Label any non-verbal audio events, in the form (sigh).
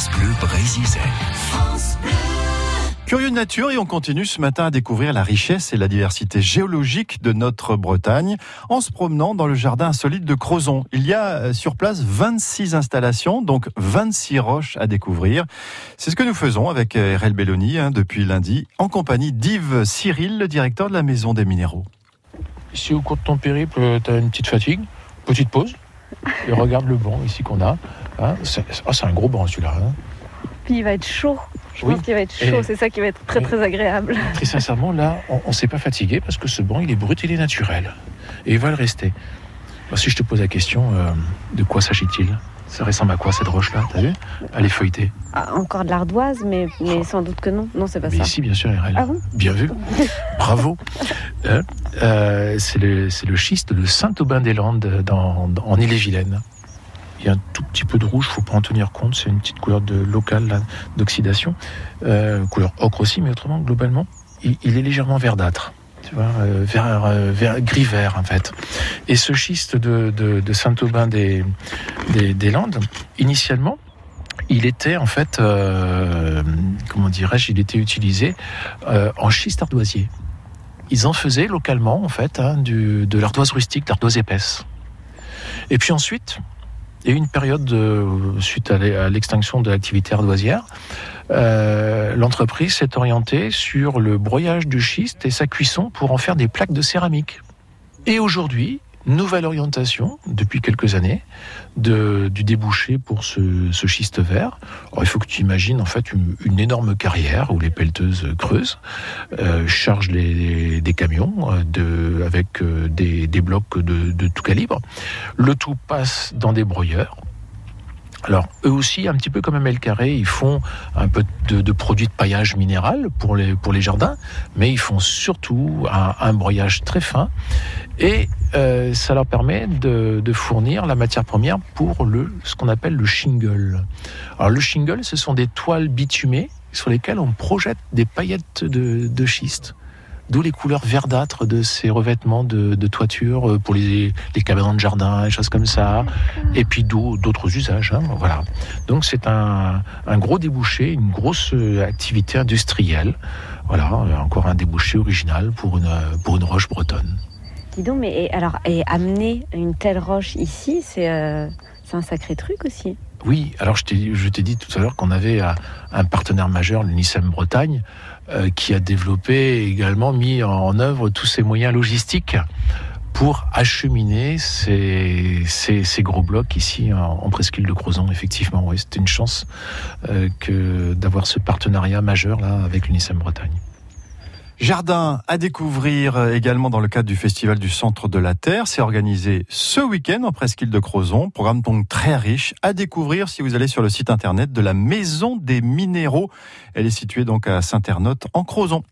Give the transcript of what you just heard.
France Bleu Brésisel. Curieux de nature et on continue ce matin à découvrir la richesse et la diversité géologique de notre Bretagne en se promenant dans le jardin insolite de Crozon. Il y a euh, sur place 26 installations, donc 26 roches à découvrir. C'est ce que nous faisons avec euh, RL Belloni hein, depuis lundi en compagnie d'Yves Cyril, le directeur de la Maison des Minéraux. Si au cours de ton périple, tu as une petite fatigue, petite pause, et regarde le banc ici qu'on a. Hein. c'est oh, un gros banc celui-là. Hein. Puis il va être chaud. Je pense qu'il va être chaud, c'est ça qui va être très très agréable. (laughs) Très sincèrement, là, on ne s'est pas fatigué parce que ce banc, il est brut, il est naturel. Et il va le rester. si je te pose la question, euh, de quoi s'agit-il? Ça ressemble à quoi cette roche-là? T'as vu? Elle est feuilletée. Ah, encore de l'ardoise, mais, mais sans doute que non. Non, c'est pas ça. Mais si, bien sûr, Ah bon? Bien vu. (laughs) Bravo. Euh, euh, c'est le, le, schiste de Saint-Aubin-des-Landes en Ille-et-Vilaine. Il y a un tout petit peu de rouge, faut pas en tenir compte. C'est une petite couleur de locale d'oxydation, euh, couleur ocre aussi, mais autrement globalement, il, est légèrement verdâtre. Tu vois, vert, gris vert en fait. Et ce schiste de, Saint-Aubin des, des, Landes, initialement, il était en fait, comment dirais-je, il était utilisé en schiste ardoisier ils en faisaient localement, en fait, hein, de l'ardoise rustique, l'ardoise épaisse. Et puis ensuite, eu une période, suite à l'extinction de l'activité ardoisière, euh, l'entreprise s'est orientée sur le broyage du schiste et sa cuisson pour en faire des plaques de céramique. Et aujourd'hui, nouvelle orientation depuis quelques années du débouché pour ce, schiste vert. il faut que tu imagines en fait une, énorme carrière où les pelleteuses creusent, euh, chargent les, des camions euh, avec euh, des, blocs de, tout calibre. Le tout passe dans des broyeurs alors, eux aussi, un petit peu comme ML Carré, ils font un peu de, produits de paillage minéral pour les jardins, mais ils font surtout un, broyage très fin et euh, ça leur permet de, fournir la matière première pour le, ce qu'on appelle le shingle. Alors, le shingle, ce sont des toiles bitumées sur lesquelles on projette des paillettes de, de schiste. D'où les couleurs verdâtres de ces revêtements de, toiture euh, pour les, les cabanons de jardin, et choses comme ça. Et puis d'autres usages. Hein, voilà. Donc c'est un, gros débouché, une grosse euh, activité industrielle. Voilà, encore un débouché original pour une, pour une roche bretonne. Dis donc, mais alors, et amener une telle roche ici, c'est euh, un sacré truc aussi. Oui, alors je t'ai dit tout à l'heure qu'on avait un partenaire majeur, l'UNICEM Bretagne, euh, qui a développé également mis en œuvre tous ces moyens logistiques pour acheminer ces, ces, gros blocs ici en, presqu'île de Crozon. Effectivement, oui, c'était une chance euh, que d'avoir ce partenariat majeur là avec l'UNICEM Bretagne. Jardin à découvrir euh, également dans le cadre du Festival du Centre de la Terre. C'est organisé ce week-end en presqu'île de Crozon. Programme donc très riche à découvrir si vous allez sur le site internet de la Maison des Minéraux. Elle est située donc à Saint-Ernotte en Crozon.